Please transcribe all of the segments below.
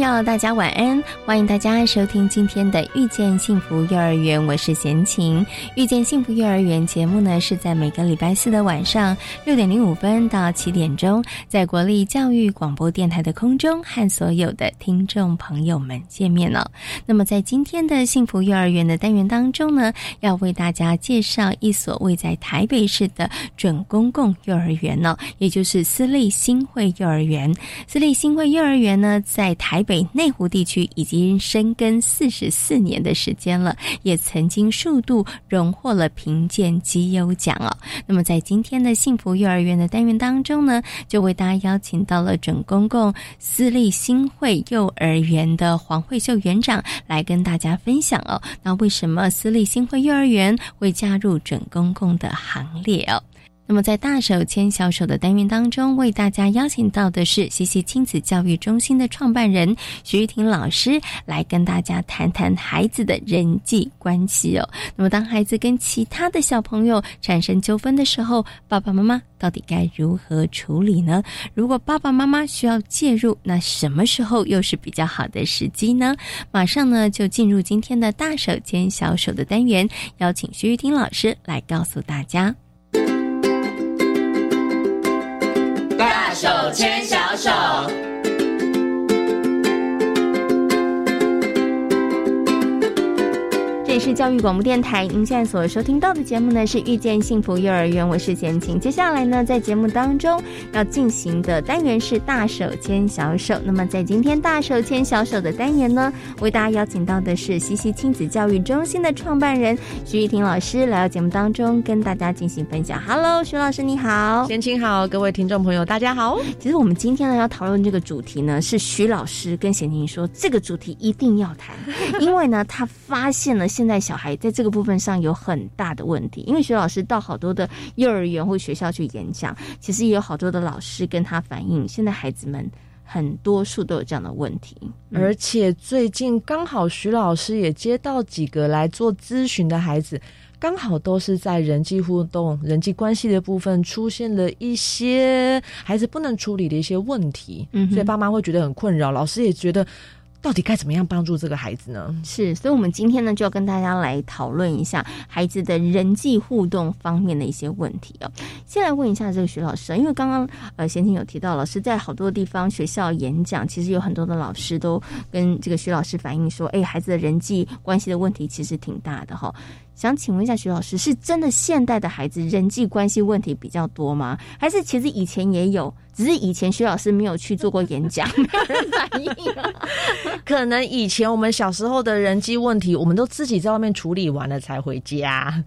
朋友，大家晚安！欢迎大家收听今天的《遇见幸福幼儿园》，我是贤琴。《遇见幸福幼儿园》节目呢，是在每个礼拜四的晚上六点零五分到七点钟，在国立教育广播电台的空中和所有的听众朋友们见面了。那么，在今天的幸福幼儿园的单元当中呢，要为大家介绍一所位在台北市的准公共幼儿园呢，也就是私立新会幼儿园。私立新会幼儿园呢，在台台北内湖地区已经深耕四十四年的时间了，也曾经数度荣获了评鉴绩优奖哦。那么在今天的幸福幼儿园的单元当中呢，就为大家邀请到了准公共私立新会幼儿园的黄慧秀园长来跟大家分享哦。那为什么私立新会幼儿园会加入准公共的行列哦？那么，在大手牵小手的单元当中，为大家邀请到的是西西亲子教育中心的创办人徐玉婷老师，来跟大家谈谈孩子的人际关系哦。那么，当孩子跟其他的小朋友产生纠纷的时候，爸爸妈妈到底该如何处理呢？如果爸爸妈妈需要介入，那什么时候又是比较好的时机呢？马上呢，就进入今天的大手牵小手的单元，邀请徐玉婷老师来告诉大家。牵小手。这里是教育广播电台，您现在所收听到的节目呢是遇见幸福幼儿园，我是贤琴。接下来呢，在节目当中要进行的单元是大手牵小手。那么在今天大手牵小手的单元呢，为大家邀请到的是西西亲子教育中心的创办人徐玉婷老师来到节目当中跟大家进行分享。Hello，徐老师你好，贤琴好，各位听众朋友大家好。其实我们今天呢要讨论这个主题呢，是徐老师跟贤琴说这个主题一定要谈，因为呢他发现了。现在小孩在这个部分上有很大的问题，因为徐老师到好多的幼儿园或学校去演讲，其实也有好多的老师跟他反映，现在孩子们很多数都有这样的问题。而且最近刚好徐老师也接到几个来做咨询的孩子，刚好都是在人际互动、人际关系的部分出现了一些孩子不能处理的一些问题，嗯所以爸妈会觉得很困扰，老师也觉得。到底该怎么样帮助这个孩子呢？是，所以，我们今天呢，就要跟大家来讨论一下孩子的人际互动方面的一些问题哦。先来问一下这个徐老师，因为刚刚呃，贤婷有提到，老师在好多地方学校演讲，其实有很多的老师都跟这个徐老师反映说，哎，孩子的人际关系的问题其实挺大的哈。想请问一下徐老师，是真的现代的孩子人际关系问题比较多吗？还是其实以前也有，只是以前徐老师没有去做过演讲，没有人反映。可能以前我们小时候的人际问题，我们都自己在外面处理完了才回家，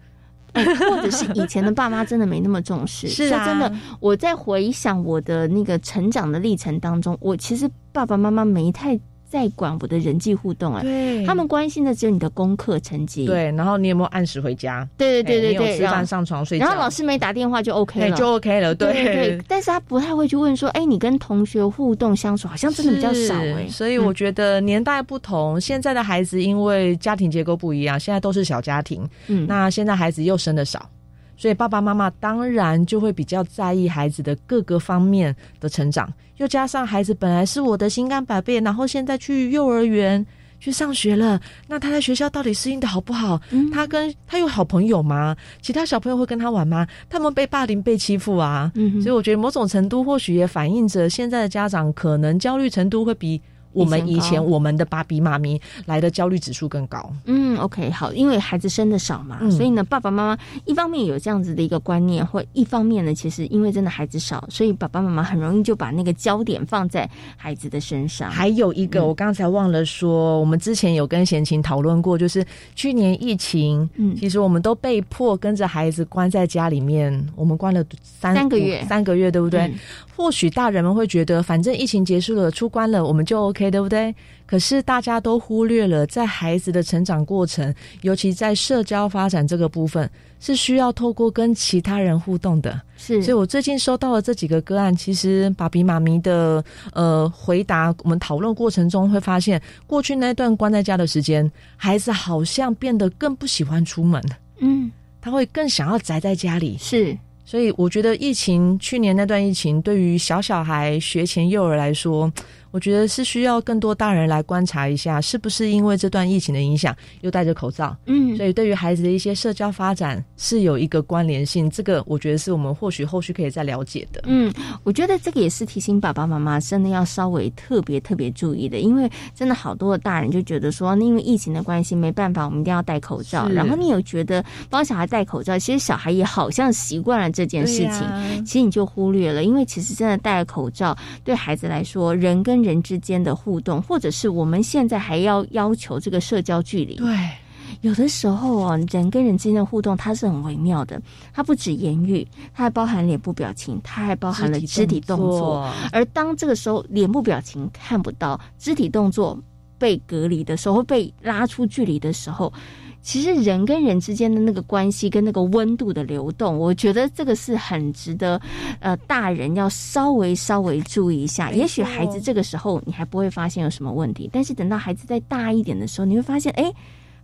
或者是以前的爸妈真的没那么重视。是啊，真的，我在回想我的那个成长的历程当中，我其实爸爸妈妈没太。在管我的人际互动哎，对，他们关心的只有你的功课成绩，对，然后你有没有按时回家？对对对对对，吃饭上床睡觉，然后老师没打电话就 OK 了，就 OK 了，对对。但是他不太会去问说，哎，你跟同学互动相处好像真的比较少哎。所以我觉得年代不同，现在的孩子因为家庭结构不一样，现在都是小家庭，嗯，那现在孩子又生的少。所以爸爸妈妈当然就会比较在意孩子的各个方面的成长，又加上孩子本来是我的心肝宝贝，然后现在去幼儿园去上学了，那他在学校到底适应的好不好？他跟他有好朋友吗？其他小朋友会跟他玩吗？他们被霸凌、被欺负啊？所以我觉得某种程度或许也反映着现在的家长可能焦虑程度会比我们以前我们的爸比妈咪来的焦虑指数更高。嗯，OK，好，因为孩子生的少嘛，所以呢，爸爸妈妈一方面有这样子的一个观念，或一方面呢，其实因为真的孩子少，所以爸爸妈妈很容易就把那个焦点放在孩子的身上。还有一个，我刚才忘了说，我们之前有跟贤琴讨论过，就是去年疫情，嗯，其实我们都被迫跟着孩子关在家里面，我们关了三三个月，三个月，对不对？或许大人们会觉得，反正疫情结束了，出关了，我们就 OK，对不对？可是大家都忽略了，在孩子的成长过程，尤其在社交发展这个部分，是需要透过跟其他人互动的。是，所以我最近收到了这几个个案，其实爸比妈咪的呃回答，我们讨论过程中会发现，过去那段关在家的时间，孩子好像变得更不喜欢出门。嗯，他会更想要宅在家里。是。所以我觉得疫情去年那段疫情，对于小小孩学前幼儿来说。我觉得是需要更多大人来观察一下，是不是因为这段疫情的影响，又戴着口罩，嗯，所以对于孩子的一些社交发展是有一个关联性。这个我觉得是我们或许后续可以再了解的。嗯，我觉得这个也是提醒爸爸妈妈真的要稍微特别特别注意的，因为真的好多的大人就觉得说，因为疫情的关系没办法，我们一定要戴口罩。然后你有觉得帮小孩戴口罩，其实小孩也好像习惯了这件事情，其实你就忽略了，因为其实真的戴口罩对孩子来说，人跟人之间的互动，或者是我们现在还要要求这个社交距离。对，有的时候啊，人跟人之间的互动，它是很微妙的。它不止言语，它还包含脸部表情，它还包含了肢体动作。而当这个时候，脸部表情看不到，肢体动作被隔离的时候，被拉出距离的时候。其实人跟人之间的那个关系跟那个温度的流动，我觉得这个是很值得，呃，大人要稍微稍微注意一下。也许孩子这个时候你还不会发现有什么问题，但是等到孩子再大一点的时候，你会发现，哎，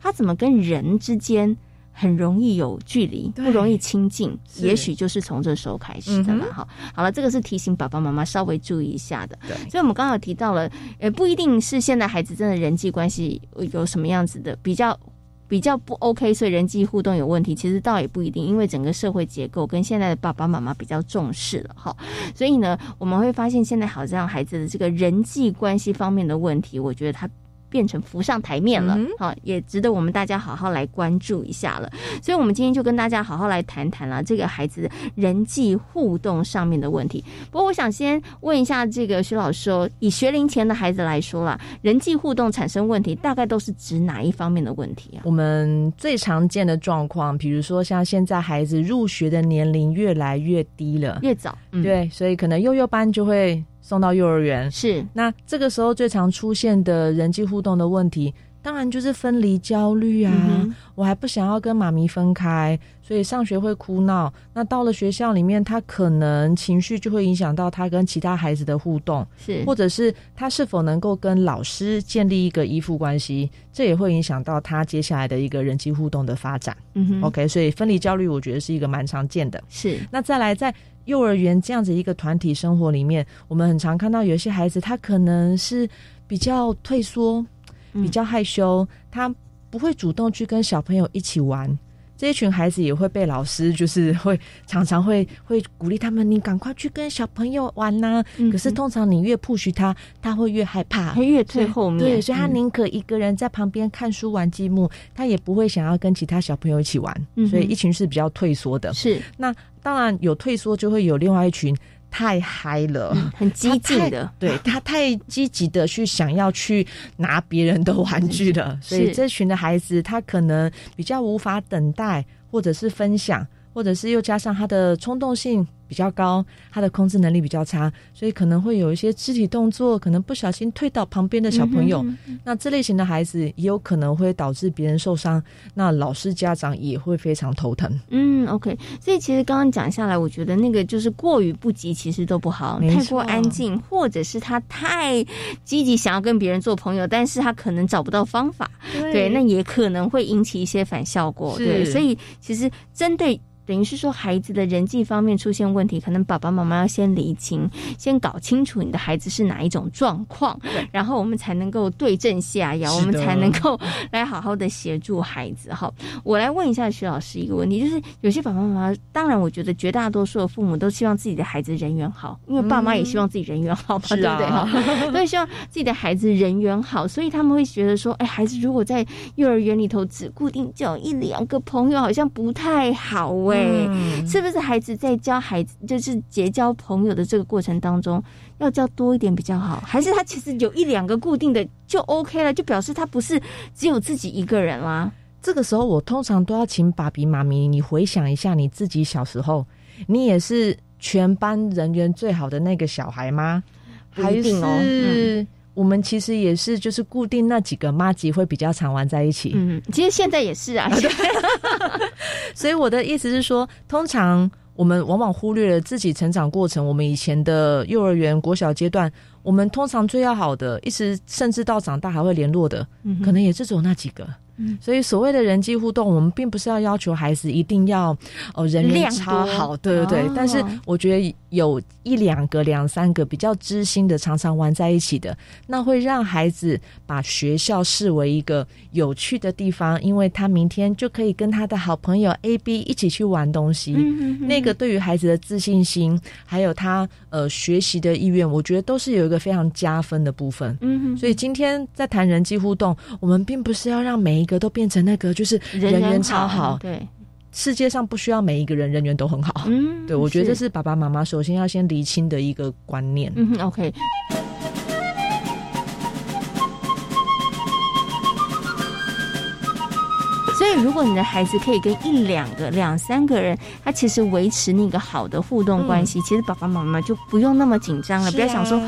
他怎么跟人之间很容易有距离，不容易亲近？也许就是从这时候开始的嘛。哈，好了，这个是提醒爸爸妈妈稍微注意一下的。对，所以我们刚刚提到了，呃，不一定是现在孩子真的人际关系有什么样子的比较。比较不 OK，所以人际互动有问题，其实倒也不一定，因为整个社会结构跟现在的爸爸妈妈比较重视了哈，所以呢，我们会发现现在好像孩子的这个人际关系方面的问题，我觉得他。变成浮上台面了，好，也值得我们大家好好来关注一下了。所以，我们今天就跟大家好好来谈谈了这个孩子人际互动上面的问题。不过，我想先问一下这个徐老师哦，以学龄前的孩子来说啦，人际互动产生问题，大概都是指哪一方面的问题啊？我们最常见的状况，比如说像现在孩子入学的年龄越来越低了，越早，对，所以可能幼幼班就会。送到幼儿园是，那这个时候最常出现的人际互动的问题，当然就是分离焦虑啊。我还不想要跟妈咪分开，所以上学会哭闹。那到了学校里面，他可能情绪就会影响到他跟其他孩子的互动，是，或者是他是否能够跟老师建立一个依附关系，这也会影响到他接下来的一个人际互动的发展。嗯 OK，所以分离焦虑，我觉得是一个蛮常见的。是，那再来在。幼儿园这样子一个团体生活里面，我们很常看到有些孩子，他可能是比较退缩、比较害羞，他不会主动去跟小朋友一起玩。这一群孩子也会被老师，就是会常常会会鼓励他们，你赶快去跟小朋友玩呐。可是通常你越 push 他，他会越害怕，他越退后面。对，所以他宁可一个人在旁边看书玩积木，他也不会想要跟其他小朋友一起玩。所以一群是比较退缩的。是，那当然有退缩，就会有另外一群。太嗨了，很激进的，对他太积极的去想要去拿别人的玩具了，所以这群的孩子他可能比较无法等待，或者是分享，或者是又加上他的冲动性。比较高，他的控制能力比较差，所以可能会有一些肢体动作，可能不小心推倒旁边的小朋友。那这类型的孩子也有可能会导致别人受伤，那老师家长也会非常头疼。嗯，OK。所以其实刚刚讲下来，我觉得那个就是过于不及，其实都不好。太过安静，或者是他太积极，想要跟别人做朋友，但是他可能找不到方法。对，那也可能会引起一些反效果。对，所以其实针对。等于是说孩子的人际方面出现问题，可能爸爸妈妈要先理清，先搞清楚你的孩子是哪一种状况，然后我们才能够对症下药，我们才能够 来好好的协助孩子。哈，我来问一下徐老师一个问题，就是有些爸爸妈妈，当然我觉得绝大多数的父母都希望自己的孩子人缘好，因为爸妈也希望自己人缘好嘛，对不对？哈，都希望自己的孩子人缘好，所以他们会觉得说，哎，孩子如果在幼儿园里头只固定交一两个朋友，好像不太好哎，是不是？孩子在教孩子，就是结交朋友的这个过程当中，要交多一点比较好，还是他其实有一两个固定的就 OK 了，就表示他不是只有自己一个人啦。这个时候，我通常都要请爸比妈咪，你回想一下你自己小时候，你也是全班人缘最好的那个小孩吗？还是我们其实也是，就是固定那几个妈吉会比较常玩在一起。嗯，其实现在也是啊。所以我的意思是说，通常我们往往忽略了自己成长过程，我们以前的幼儿园、国小阶段，我们通常最要好的，一直甚至到长大还会联络的，可能也是只有那几个。所以，所谓的人际互动，我们并不是要要求孩子一定要哦人缘超好，对对对。但是，我觉得有一两个、两三个比较知心的，常常玩在一起的，那会让孩子把学校视为一个有趣的地方，因为他明天就可以跟他的好朋友 A、B 一起去玩东西。那个对于孩子的自信心，还有他呃学习的意愿，我觉得都是有一个非常加分的部分。嗯，所以今天在谈人际互动，我们并不是要让每一个都变成那个，就是人缘超好。对，世界上不需要每一个人人缘都很好。嗯，对，我觉得这是爸爸妈妈首先要先厘清的一个观念。嗯，OK。所以，如果你的孩子可以跟一两个、两三个人，他其实维持那个好的互动关系，其实爸爸妈妈就不用那么紧张了，不要想说。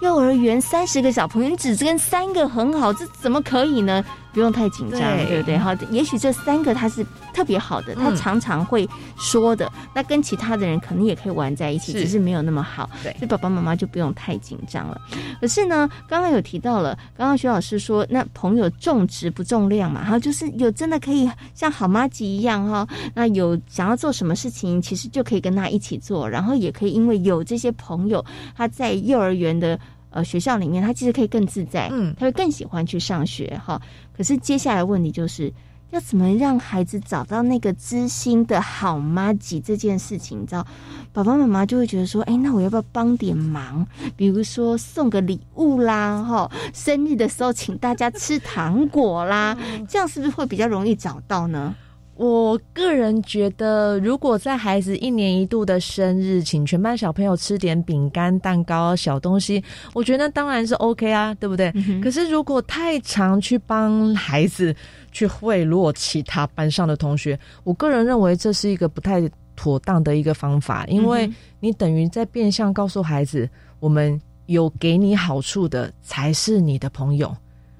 幼儿园三十个小朋友，你只跟三个很好，这怎么可以呢？不用太紧张，对不对？哈，也许这三个他是特别好的，他常常会说的，那跟其他的人可能也可以玩在一起，只是没有那么好。对，所以爸爸妈妈就不用太紧张了。可是呢，刚刚有提到了，刚刚徐老师说，那朋友重质不重量嘛，哈，就是有真的可以像好妈吉一样哈，那有想要做什么事情，其实就可以跟他一起做，然后也可以因为有这些朋友，他在幼儿园的。呃，学校里面他其实可以更自在，嗯，他会更喜欢去上学哈。可是接下来问题就是要怎么让孩子找到那个知心的好妈吉这件事情，你知道，爸爸妈妈就会觉得说，哎，那我要不要帮点忙？比如说送个礼物啦，哈，生日的时候请大家吃糖果啦，这样是不是会比较容易找到呢？我个人觉得，如果在孩子一年一度的生日，请全班小朋友吃点饼干、蛋糕、小东西，我觉得当然是 OK 啊，对不对？可是如果太常去帮孩子去贿赂其他班上的同学，我个人认为这是一个不太妥当的一个方法，因为你等于在变相告诉孩子，我们有给你好处的才是你的朋友。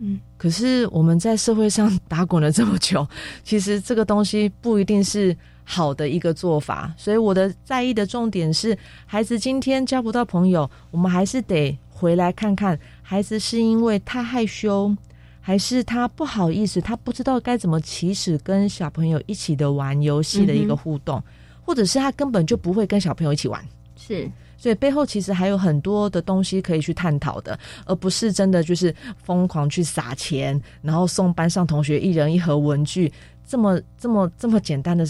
嗯，可是我们在社会上打滚了这么久，其实这个东西不一定是好的一个做法。所以我的在意的重点是，孩子今天交不到朋友，我们还是得回来看看，孩子是因为太害羞，还是他不好意思，他不知道该怎么起始跟小朋友一起的玩游戏的一个互动，或者是他根本就不会跟小朋友一起玩。是。所以背后其实还有很多的东西可以去探讨的，而不是真的就是疯狂去撒钱，然后送班上同学一人一盒文具，这么这么这么简单的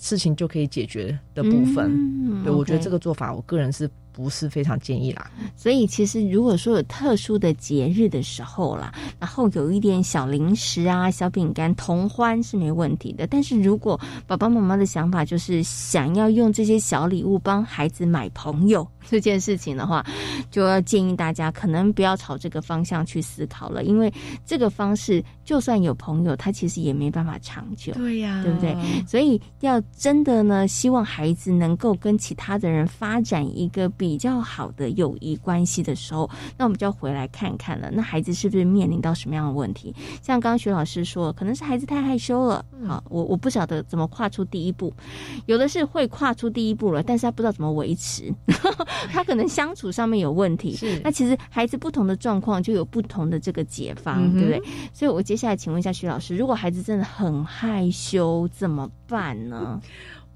事情就可以解决的部分。对，我觉得这个做法，我个人是。不是非常建议啦，所以其实如果说有特殊的节日的时候啦，然后有一点小零食啊、小饼干同欢是没问题的。但是如果爸爸妈妈的想法就是想要用这些小礼物帮孩子买朋友这件事情的话，就要建议大家可能不要朝这个方向去思考了，因为这个方式就算有朋友，他其实也没办法长久。对呀，对不对？所以要真的呢，希望孩子能够跟其他的人发展一个。比较好的友谊关系的时候，那我们就要回来看看了。那孩子是不是面临到什么样的问题？像刚刚徐老师说，可能是孩子太害羞了。好，我我不晓得怎么跨出第一步。有的是会跨出第一步了，但是他不知道怎么维持。他可能相处上面有问题。是。那其实孩子不同的状况就有不同的这个解方，对不对？所以我接下来请问一下徐老师，如果孩子真的很害羞，怎么办呢？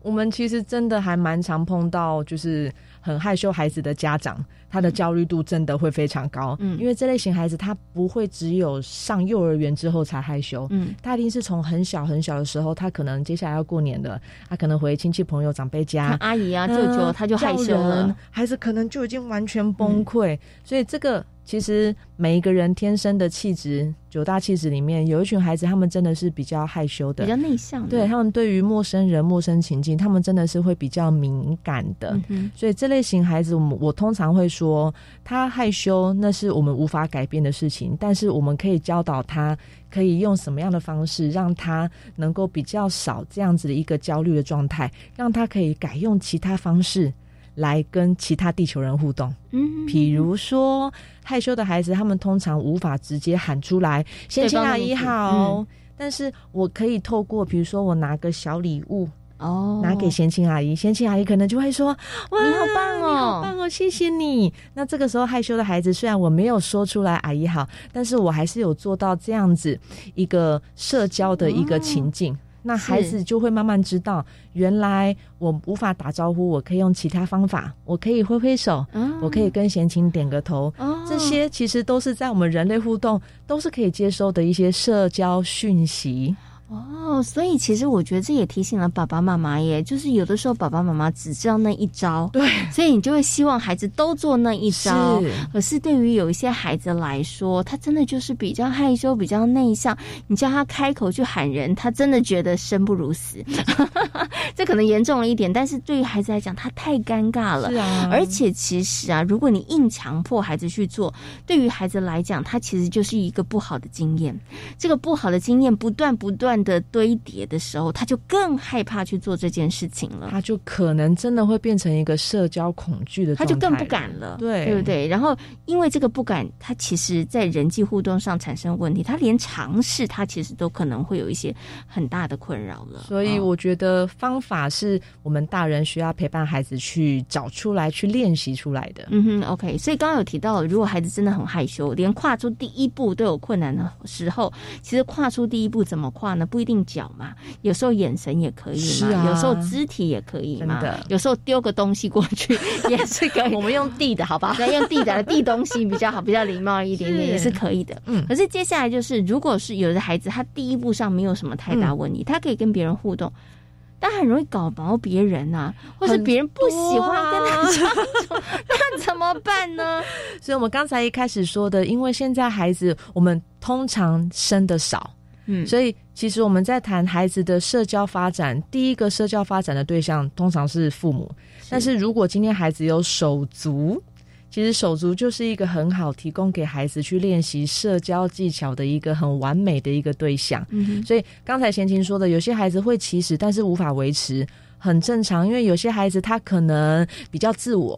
我们其实真的还蛮常碰到，就是很害羞孩子的家长，他的焦虑度真的会非常高。嗯，因为这类型孩子他不会只有上幼儿园之后才害羞，嗯，他一定是从很小很小的时候，他可能接下来要过年了，他可能回亲戚朋友长辈家，阿姨啊舅舅他就害羞了，孩子可能就已经完全崩溃，所以这个。其实每一个人天生的气质，九大气质里面有一群孩子，他们真的是比较害羞的，比较内向。对他们对于陌生人、陌生情境，他们真的是会比较敏感的。嗯所以这类型孩子，我我通常会说，他害羞那是我们无法改变的事情，但是我们可以教导他，可以用什么样的方式，让他能够比较少这样子的一个焦虑的状态，让他可以改用其他方式。来跟其他地球人互动，嗯，比如说害羞的孩子，他们通常无法直接喊出来“贤青阿姨好”，但是我可以透过，比如说我拿个小礼物哦，拿给贤青阿姨，贤青阿姨可能就会说：“哇，你好棒哦，你好棒哦，谢谢你。”那这个时候害羞的孩子，虽然我没有说出来“阿姨好”，但是我还是有做到这样子一个社交的一个情境。那孩子就会慢慢知道，原来我无法打招呼，我可以用其他方法，我可以挥挥手，我可以跟贤琴点个头，这些其实都是在我们人类互动都是可以接收的一些社交讯息。哦，所以其实我觉得这也提醒了爸爸妈妈耶，就是有的时候爸爸妈妈只知道那一招，对，所以你就会希望孩子都做那一招。可是对于有一些孩子来说，他真的就是比较害羞、比较内向，你叫他开口去喊人，他真的觉得生不如死。这可能严重了一点，但是对于孩子来讲，他太尴尬了。是啊，而且其实啊，如果你硬强迫孩子去做，对于孩子来讲，他其实就是一个不好的经验。这个不好的经验不断不断。的堆叠的时候，他就更害怕去做这件事情了。他就可能真的会变成一个社交恐惧的，他就更不敢了，对对不对？然后因为这个不敢，他其实在人际互动上产生问题，他连尝试他其实都可能会有一些很大的困扰了。所以我觉得方法是我们大人需要陪伴孩子去找出来、去练习出来的。嗯哼，OK。所以刚刚有提到，如果孩子真的很害羞，连跨出第一步都有困难的时候，其实跨出第一步怎么跨呢？不一定脚嘛，有时候眼神也可以嘛，有时候肢体也可以嘛，有时候丢个东西过去 也是可以。我们用地的好吧？用地的递东西比较好，比较礼貌一点点，也是可以的。嗯，可是接下来就是，如果是有的孩子，他第一步上没有什么太大问题，他可以跟别人互动，但很容易搞毛别人啊，或是别人不喜欢跟他相处，那怎么办呢？所以我们刚才一开始说的，因为现在孩子我们通常生的少。嗯，所以其实我们在谈孩子的社交发展，第一个社交发展的对象通常是父母。但是如果今天孩子有手足，其实手足就是一个很好提供给孩子去练习社交技巧的一个很完美的一个对象。嗯，所以刚才贤琴说的，有些孩子会起始，但是无法维持，很正常，因为有些孩子他可能比较自我。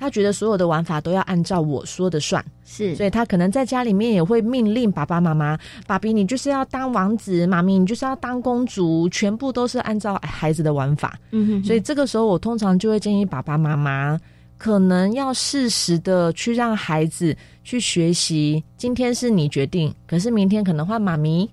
他觉得所有的玩法都要按照我说的算，是，所以他可能在家里面也会命令爸爸妈妈：“爸比，你就是要当王子；妈咪，你就是要当公主。”全部都是按照孩子的玩法。嗯哼，所以这个时候我通常就会建议爸爸妈妈，可能要适时的去让孩子去学习。今天是你决定，可是明天可能换妈咪。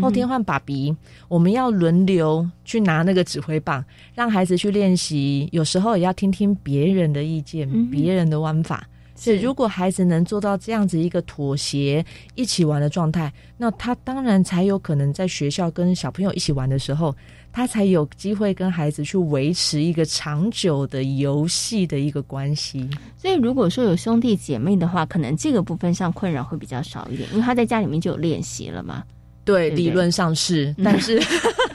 后天换爸比，我们要轮流去拿那个指挥棒，让孩子去练习。有时候也要听听别人的意见，别人的玩法。所以，如果孩子能做到这样子一个妥协、一起玩的状态，那他当然才有可能在学校跟小朋友一起玩的时候，他才有机会跟孩子去维持一个长久的游戏的一个关系。所以，如果说有兄弟姐妹的话，可能这个部分上困扰会比较少一点，因为他在家里面就有练习了嘛。对，理论上是，但是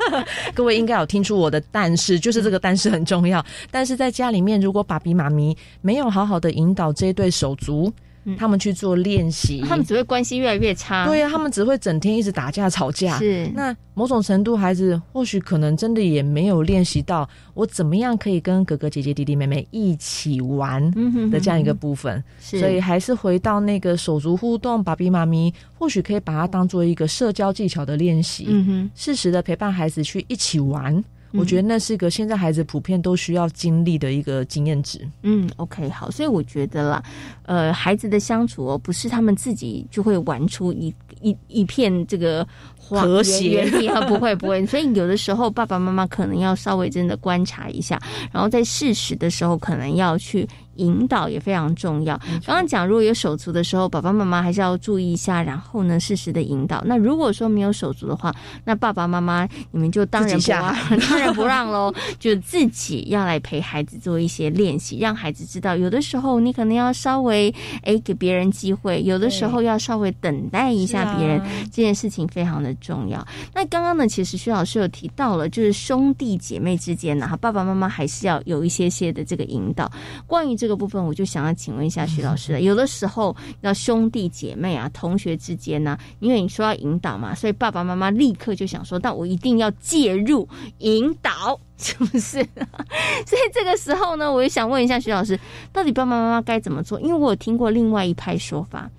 各位应该有听出我的但是，就是这个但是很重要。但是在家里面，如果爸比妈咪没有好好的引导这一对手足。他们去做练习，他们只会关系越来越差。对呀，他们只会整天一直打架吵架。是，那某种程度，孩子或许可能真的也没有练习到我怎么样可以跟哥哥姐姐弟弟妹妹一起玩的这样一个部分。所以还是回到那个手足互动，爸比妈咪或许可以把它当做一个社交技巧的练习。嗯哼，适时的陪伴孩子去一起玩。我觉得那是个现在孩子普遍都需要经历的一个经验值。嗯，OK，好，所以我觉得啦，呃，孩子的相处哦，不是他们自己就会玩出一一一片这个。和谐啊，不会不会，所以有的时候爸爸妈妈可能要稍微真的观察一下，然后在适时的时候可能要去。引导也非常重要。刚刚讲，如果有手足的时候，爸爸妈妈还是要注意一下，然后呢，适时的引导。那如果说没有手足的话，那爸爸妈妈你们就当仁不让，当仁不让喽，就自己要来陪孩子做一些练习，让孩子知道，有的时候你可能要稍微哎给别人机会，有的时候要稍微等待一下别人，这件事情非常的重要。那刚刚呢，其实徐老师有提到了，就是兄弟姐妹之间呢，哈，爸爸妈妈还是要有一些些的这个引导。关于这。这个部分我就想要请问一下徐老师了。有的时候，那兄弟姐妹啊、同学之间呢，因为你说要引导嘛，所以爸爸妈妈立刻就想说，但我一定要介入引导，是不是？所以这个时候呢，我就想问一下徐老师，到底爸爸妈妈该怎么做？因为我有听过另外一派说法，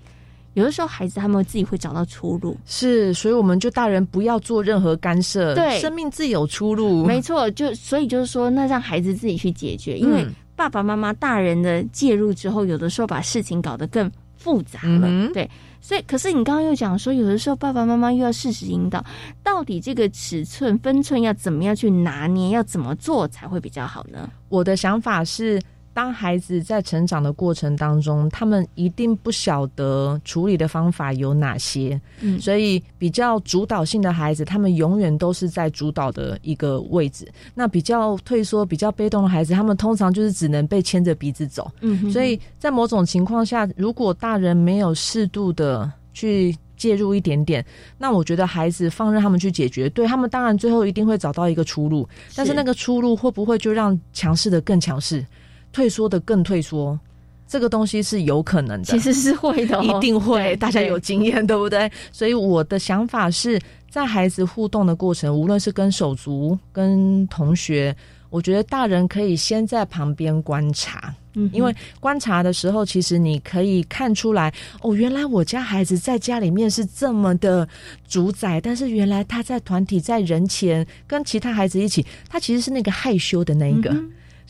有的时候孩子他们自己会找到出路，是，所以我们就大人不要做任何干涉，对，生命自有出路，没错。就所以就是说，那让孩子自己去解决，因为。爸爸妈妈、大人的介入之后，有的时候把事情搞得更复杂了。对，所以可是你刚刚又讲说，有的时候爸爸妈妈又要适时引导，到底这个尺寸分寸要怎么样去拿捏，要怎么做才会比较好呢？我的想法是。当孩子在成长的过程当中，他们一定不晓得处理的方法有哪些，嗯，所以比较主导性的孩子，他们永远都是在主导的一个位置。那比较退缩、比较被动的孩子，他们通常就是只能被牵着鼻子走。嗯，所以在某种情况下，如果大人没有适度的去介入一点点，那我觉得孩子放任他们去解决，对他们当然最后一定会找到一个出路。但是那个出路会不会就让强势的更强势？退缩的更退缩，这个东西是有可能的，其实是会的，一定会。大家有经验，对不对？所以我的想法是在孩子互动的过程，无论是跟手足、跟同学，我觉得大人可以先在旁边观察，嗯，因为观察的时候，其实你可以看出来，哦，原来我家孩子在家里面是这么的主宰，但是原来他在团体、在人前跟其他孩子一起，他其实是那个害羞的那一个。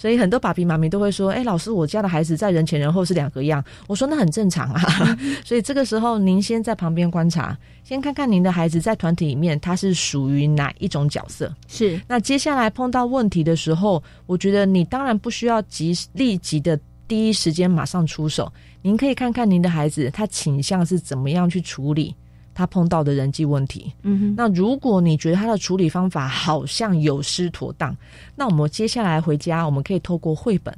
所以很多爸比妈咪都会说：“哎，老师，我家的孩子在人前人后是两个样。”我说：“那很正常啊。” 所以这个时候，您先在旁边观察，先看看您的孩子在团体里面他是属于哪一种角色。是。那接下来碰到问题的时候，我觉得你当然不需要急立即的第一时间马上出手，您可以看看您的孩子他倾向是怎么样去处理。他碰到的人际问题，嗯哼，那如果你觉得他的处理方法好像有失妥当，那我们接下来回家，我们可以透过绘本，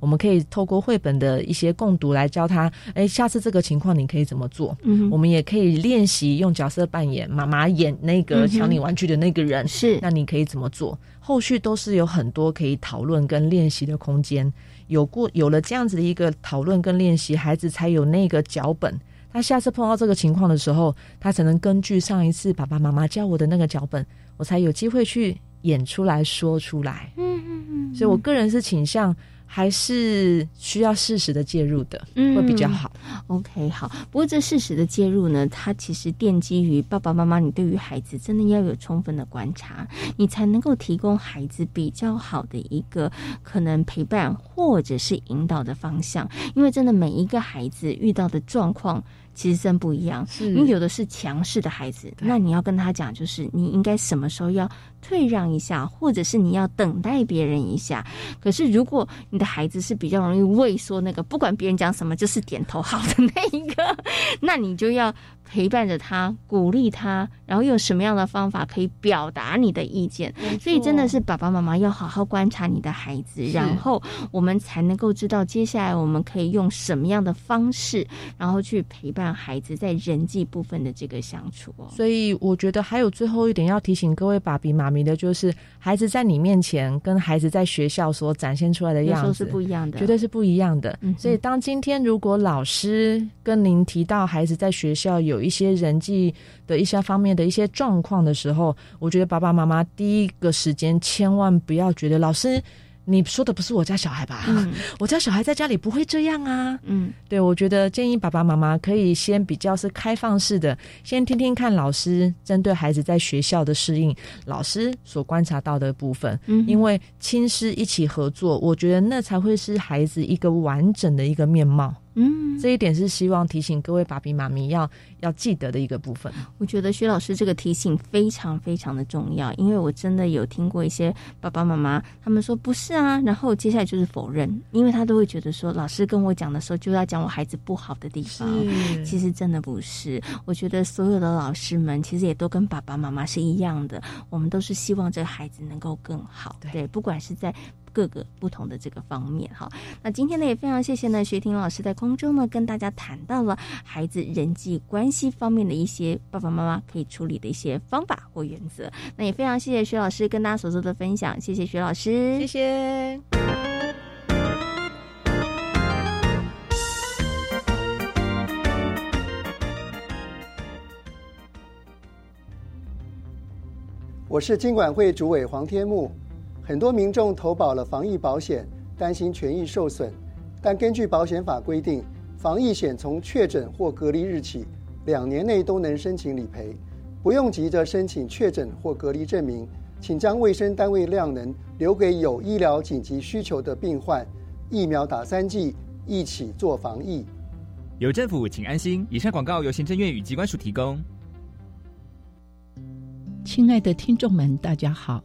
我们可以透过绘本的一些共读来教他，哎，下次这个情况你可以怎么做？嗯，我们也可以练习用角色扮演，妈妈演那个抢你玩具的那个人，是，那你可以怎么做？后续都是有很多可以讨论跟练习的空间。有过有了这样子的一个讨论跟练习，孩子才有那个脚本。他下次碰到这个情况的时候，他才能根据上一次爸爸妈妈教我的那个脚本，我才有机会去演出来说出来。嗯嗯嗯，所以我个人是倾向。还是需要适时的介入的，会比较好。OK，好。不过这适时的介入呢，它其实奠基于爸爸妈妈，你对于孩子真的要有充分的观察，你才能够提供孩子比较好的一个可能陪伴或者是引导的方向。因为真的每一个孩子遇到的状况。其实真不一样，因为有的是强势的孩子，那你要跟他讲，就是你应该什么时候要退让一下，或者是你要等待别人一下。可是如果你的孩子是比较容易畏缩，那个不管别人讲什么就是点头好的那一个，那你就要。陪伴着他，鼓励他，然后用什么样的方法可以表达你的意见？所以真的是爸爸妈妈要好好观察你的孩子，然后我们才能够知道接下来我们可以用什么样的方式，然后去陪伴孩子在人际部分的这个相处哦。所以我觉得还有最后一点要提醒各位爸比妈咪的，就是孩子在你面前跟孩子在学校所展现出来的样子是不一样的，绝对是不一样的。所以当今天如果老师跟您提到孩子在学校有一些人际的一些方面的一些状况的时候，我觉得爸爸妈妈第一个时间千万不要觉得老师你说的不是我家小孩吧？我家小孩在家里不会这样啊。嗯，对，我觉得建议爸爸妈妈可以先比较是开放式的，先听听看老师针对孩子在学校的适应，老师所观察到的部分。嗯，因为亲师一起合作，我觉得那才会是孩子一个完整的一个面貌。嗯，这一点是希望提醒各位爸比妈咪要要记得的一个部分。我觉得薛老师这个提醒非常非常的重要，因为我真的有听过一些爸爸妈妈他们说不是啊，然后接下来就是否认，因为他都会觉得说老师跟我讲的时候就要讲我孩子不好的地方，其实真的不是。我觉得所有的老师们其实也都跟爸爸妈妈是一样的，我们都是希望这个孩子能够更好，对，不管是在。各个不同的这个方面哈，那今天呢也非常谢谢呢学婷老师在空中呢跟大家谈到了孩子人际关系方面的一些爸爸妈妈可以处理的一些方法或原则。那也非常谢谢徐老师跟大家所做的分享，谢谢徐老师，谢谢。我是经管会主委黄天木。很多民众投保了防疫保险，担心权益受损，但根据保险法规定，防疫险从确诊或隔离日起两年内都能申请理赔，不用急着申请确诊或隔离证明，请将卫生单位量能留给有医疗紧急需求的病患，疫苗打三剂，一起做防疫。有政府，请安心。以上广告由行政院与机关署提供。亲爱的听众们，大家好。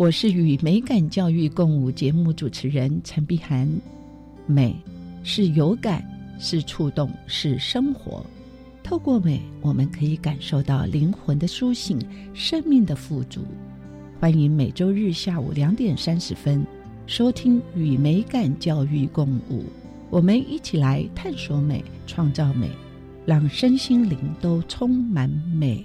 我是与美感教育共舞节目主持人陈碧涵。美是有感，是触动，是生活。透过美，我们可以感受到灵魂的苏醒，生命的富足。欢迎每周日下午两点三十分收听与美感教育共舞，我们一起来探索美，创造美，让身心灵都充满美。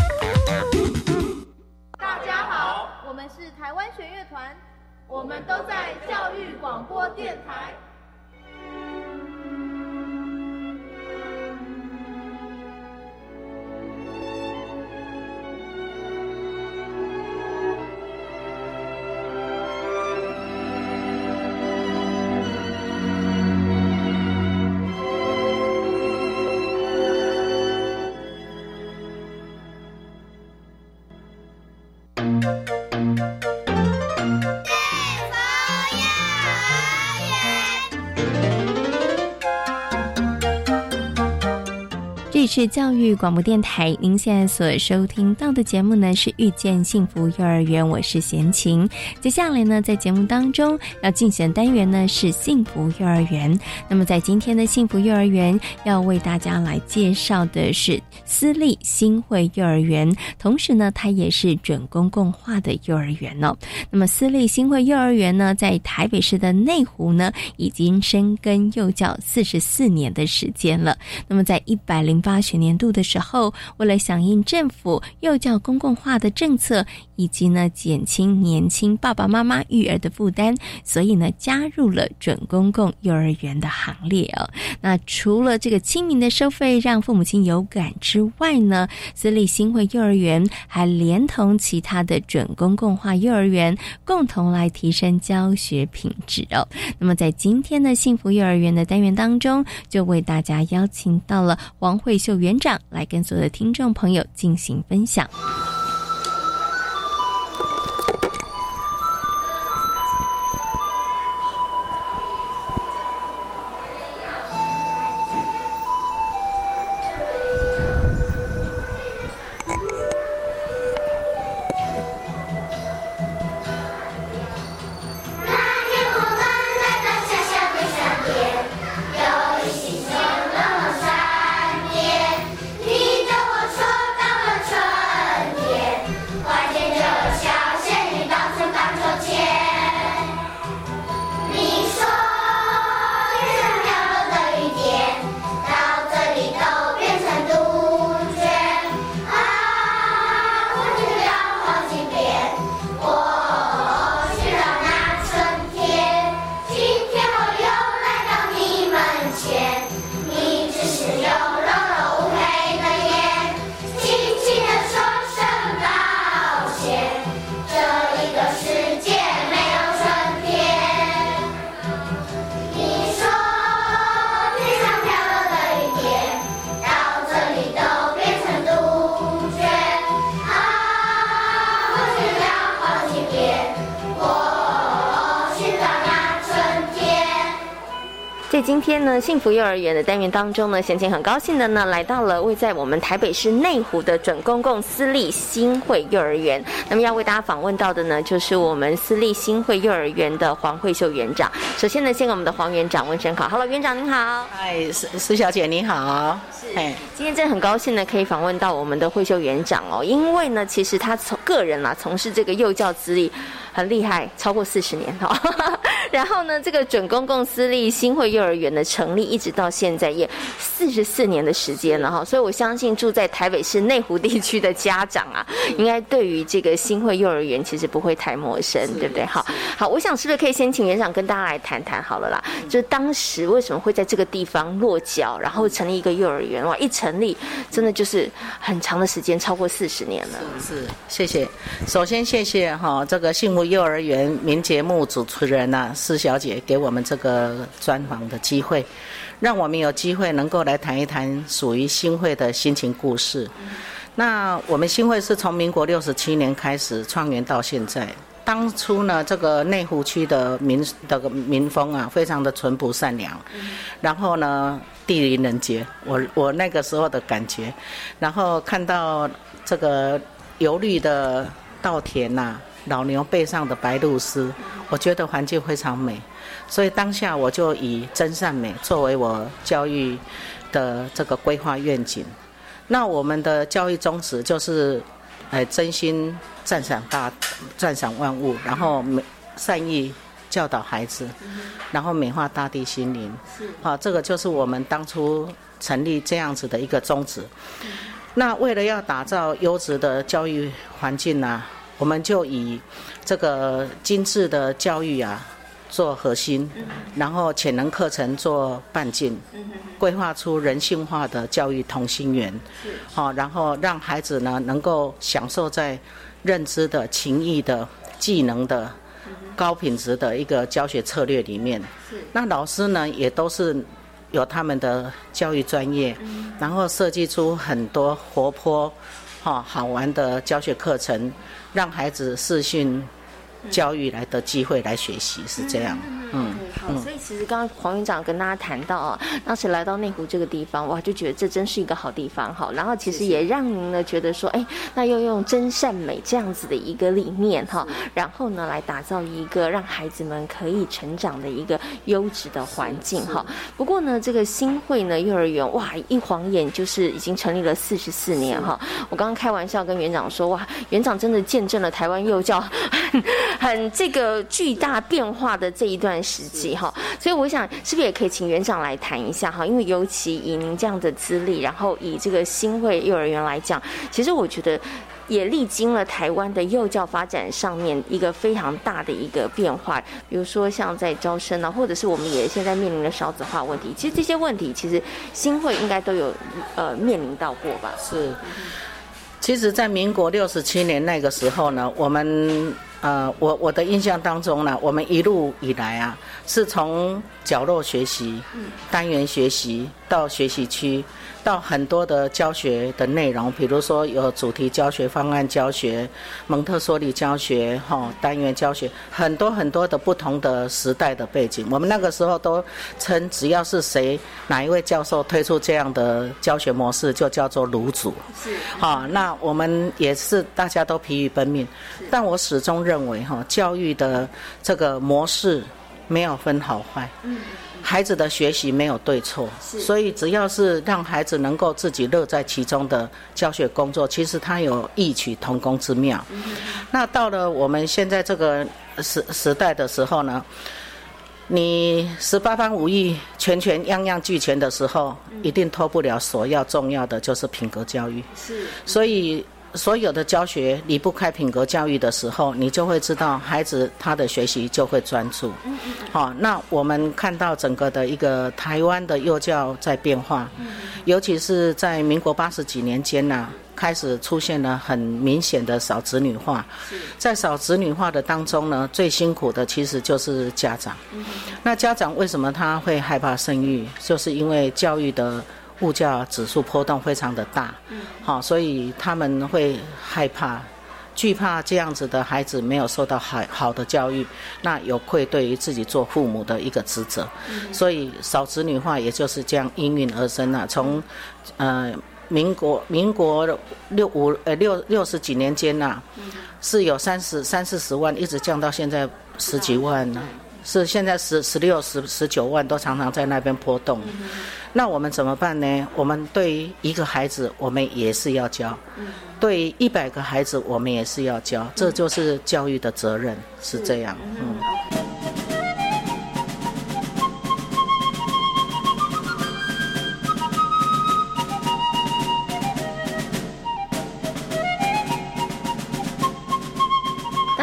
乐团我们都在教育广播电台。是教育广播电台，您现在所收听到的节目呢是遇见幸福幼儿园，我是贤琴。接下来呢，在节目当中要进行的单元呢是幸福幼儿园。那么在今天的幸福幼儿园，要为大家来介绍的是私立新会幼儿园，同时呢，它也是准公共化的幼儿园哦。那么私立新会幼儿园呢，在台北市的内湖呢，已经深耕幼教四十四年的时间了。那么在一百零八。学年度的时候，为了响应政府幼教公共化的政策，以及呢减轻年轻爸爸妈妈育儿的负担，所以呢加入了准公共幼儿园的行列哦。那除了这个亲民的收费让父母亲有感之外呢，私立新会幼儿园还连同其他的准公共化幼儿园，共同来提升教学品质哦。那么在今天的幸福幼儿园的单元当中，就为大家邀请到了王慧秀。园长来跟所有的听众朋友进行分享。在今天呢，幸福幼儿园的单元当中呢，贤琴很高兴的呢，来到了位在我们台北市内湖的准公共私立新会幼儿园。那么要为大家访问到的呢，就是我们私立新会幼儿园的黄慧秀园长。首先呢，先给我们的黄园长问声好，Hello，园长您好。嗨，施施小姐您好。是。今天真的很高兴呢，可以访问到我们的慧秀园长哦，因为呢，其实他从个人啊，从事这个幼教资历。很厉害，超过四十年哈。然后呢，这个准公共私立新会幼儿园的成立，一直到现在也四十四年的时间了哈。所以我相信住在台北市内湖地区的家长啊，应该对于这个新会幼儿园其实不会太陌生，对不对？好，好，我想是不是可以先请园长跟大家来谈谈好了啦？就当时为什么会在这个地方落脚，然后成立一个幼儿园哇？一成立真的就是很长的时间，超过四十年了。是，谢谢。首先谢谢哈，这个幸幼儿园名节目主持人呐，施小姐给我们这个专访的机会，让我们有机会能够来谈一谈属于新会的心情故事。那我们新会是从民国六十七年开始创园到现在，当初呢，这个内湖区的民的民风啊，非常的淳朴善良，然后呢，地灵人杰，我我那个时候的感觉，然后看到这个油绿的稻田呐。老牛背上的白鹭鸶，我觉得环境非常美，所以当下我就以真善美作为我教育的这个规划愿景。那我们的教育宗旨就是，哎，真心赞赏大，赞赏万物，然后美善意教导孩子，然后美化大地心灵。好，这个就是我们当初成立这样子的一个宗旨。那为了要打造优质的教育环境呢？我们就以这个精致的教育啊做核心，然后潜能课程做半径，规划出人性化的教育同心圆，好，然后让孩子呢能够享受在认知的、情谊的、技能的高品质的一个教学策略里面。那老师呢也都是有他们的教育专业，然后设计出很多活泼、哈好玩的教学课程。让孩子视讯教育来的机会来学习是这样，嗯，好，所以其实刚刚黄院长跟大家谈到啊，当时来到内湖这个地方，哇，就觉得这真是一个好地方哈。然后其实也让您呢觉得说，哎，那要用真善美这样子的一个理念哈，然后呢来打造一个让孩子们可以成长的一个优质的环境哈。不过呢，这个新会呢幼儿园哇，一晃眼就是已经成立了四十四年哈。我刚刚开玩笑跟园长说，哇，园长真的见证了台湾幼教。很这个巨大变化的这一段时期哈，所以我想是不是也可以请园长来谈一下哈？因为尤其以您这样的资历，然后以这个新会幼儿园来讲，其实我觉得也历经了台湾的幼教发展上面一个非常大的一个变化。比如说像在招生啊，或者是我们也现在面临的少子化问题，其实这些问题其实新会应该都有呃面临到过吧？是。其实，在民国六十七年那个时候呢，我们呃，我我的印象当中呢，我们一路以来啊，是从角落学习、单元学习到学习区。到很多的教学的内容，比如说有主题教学、方案教学、蒙特梭利教学、哈单元教学，很多很多的不同的时代的背景。我们那个时候都称，只要是谁哪一位教授推出这样的教学模式，就叫做炉主。是。哈，那我们也是大家都疲于奔命，但我始终认为哈，教育的这个模式没有分好坏。嗯。孩子的学习没有对错，所以只要是让孩子能够自己乐在其中的教学工作，其实它有异曲同工之妙。那到了我们现在这个时时代的时候呢，你十八般武艺全全样样俱全的时候，一定脱不了所要重要的就是品格教育。是，所以。所有的教学离不开品格教育的时候，你就会知道孩子他的学习就会专注。好，那我们看到整个的一个台湾的幼教在变化，尤其是在民国八十几年间呢，开始出现了很明显的少子女化。在少子女化的当中呢，最辛苦的其实就是家长。那家长为什么他会害怕生育？就是因为教育的。物价指数波动非常的大，好，所以他们会害怕惧怕这样子的孩子没有受到好好的教育，那有愧对于自己做父母的一个职责。所以少子女化也就是这样应运而生啊。从呃民国民国六五呃六六十几年间呐，是有三十三四十万，一直降到现在十几万呢。是现在十十六十十九万都常常在那边波动，那我们怎么办呢？我们对于一个孩子，我们也是要教；对于一百个孩子，我们也是要教。这就是教育的责任，是这样。嗯。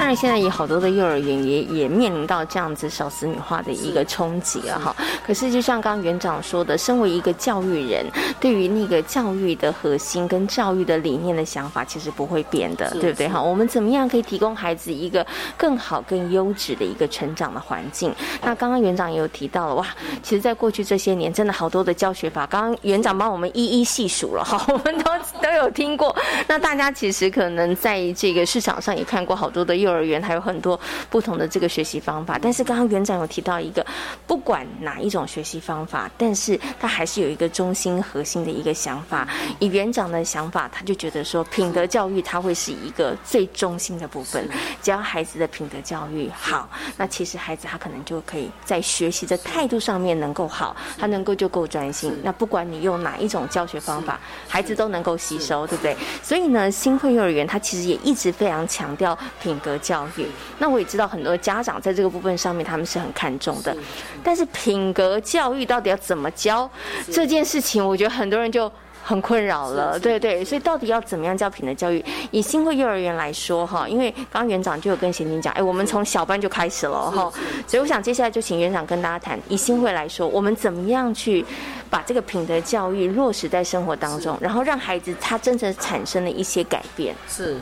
然，现在也好多的幼儿园也也面临到这样子少子女化的一个冲击了哈。可是，就像刚刚园长说的，身为一个教育人，对于那个教育的核心跟教育的理念的想法，其实不会变的，对不对哈？我们怎么样可以提供孩子一个更好、更优质的一个成长的环境？那刚刚园长也有提到了哇，其实，在过去这些年，真的好多的教学法，刚刚园长帮我们一一细数了哈，我们都都有听过。那大家其实可能在这个市场上也看过好多的幼儿。幼儿园还有很多不同的这个学习方法，但是刚刚园长有提到一个，不管哪一种学习方法，但是他还是有一个中心核心的一个想法。以园长的想法，他就觉得说，品德教育它会是一个最中心的部分。只要孩子的品德教育好，那其实孩子他可能就可以在学习的态度上面能够好，他能够就够专心。那不管你用哪一种教学方法，孩子都能够吸收，对不对？所以呢，新会幼儿园它其实也一直非常强调品格。教育，那我也知道很多家长在这个部分上面他们是很看重的，但是品格教育到底要怎么教这件事情，我觉得很多人就很困扰了。对对，所以到底要怎么样教品德教育？以新会幼儿园来说哈，因为刚刚园长就有跟贤婷讲，哎，我们从小班就开始了哈，所以我想接下来就请园长跟大家谈，以新会来说，我们怎么样去把这个品德教育落实在生活当中，然后让孩子他真正产生了一些改变。是。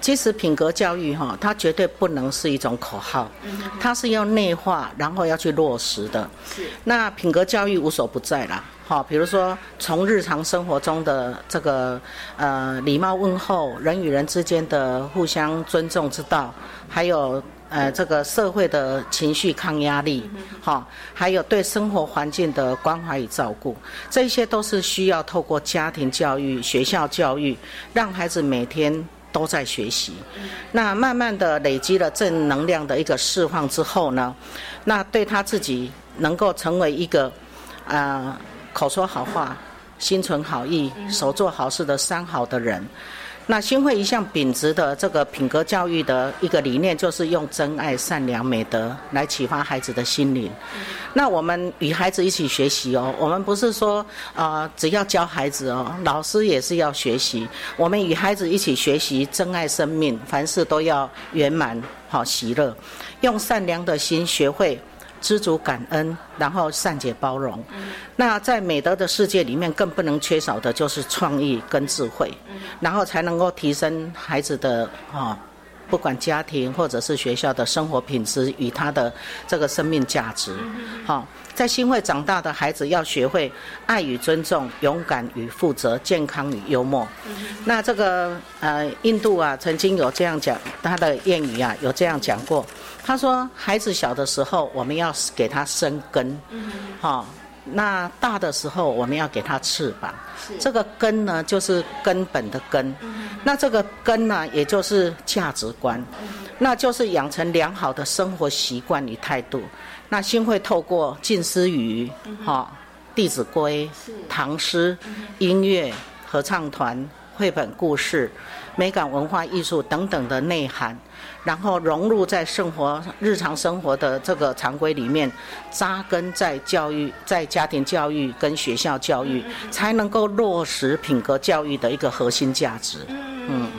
其实品格教育哈，它绝对不能是一种口号，它是要内化，然后要去落实的。那品格教育无所不在啦，好，比如说从日常生活中的这个呃礼貌问候，人与人之间的互相尊重之道，还有呃这个社会的情绪抗压力，好，还有对生活环境的关怀与照顾，这些都是需要透过家庭教育、学校教育，让孩子每天。都在学习，那慢慢的累积了正能量的一个释放之后呢，那对他自己能够成为一个，啊，口说好话、心存好意、手做好事的三好的人。那新会一向秉持的这个品格教育的一个理念，就是用真爱、善良、美德来启发孩子的心灵。那我们与孩子一起学习哦，我们不是说啊，只要教孩子哦，老师也是要学习。我们与孩子一起学习真爱生命，凡事都要圆满、好喜乐，用善良的心学会。知足感恩，然后善解包容。那在美德的世界里面，更不能缺少的就是创意跟智慧，然后才能够提升孩子的啊，不管家庭或者是学校的生活品质与他的这个生命价值。好，在新会长大的孩子要学会爱与尊重、勇敢与负责、健康与幽默。那这个呃，印度啊，曾经有这样讲，他的谚语啊，有这样讲过。他说：“孩子小的时候，我们要给他生根，好；那大的时候，我们要给它翅膀。这个根呢，就是根本的根。那这个根呢，也就是价值观，那就是养成良好的生活习惯与态度。那心会透过近思语，哈，《弟子规》、唐诗、音乐、合唱团、绘本故事、美感文化艺术等等的内涵。”然后融入在生活日常生活的这个常规里面，扎根在教育、在家庭教育跟学校教育，才能够落实品格教育的一个核心价值。嗯。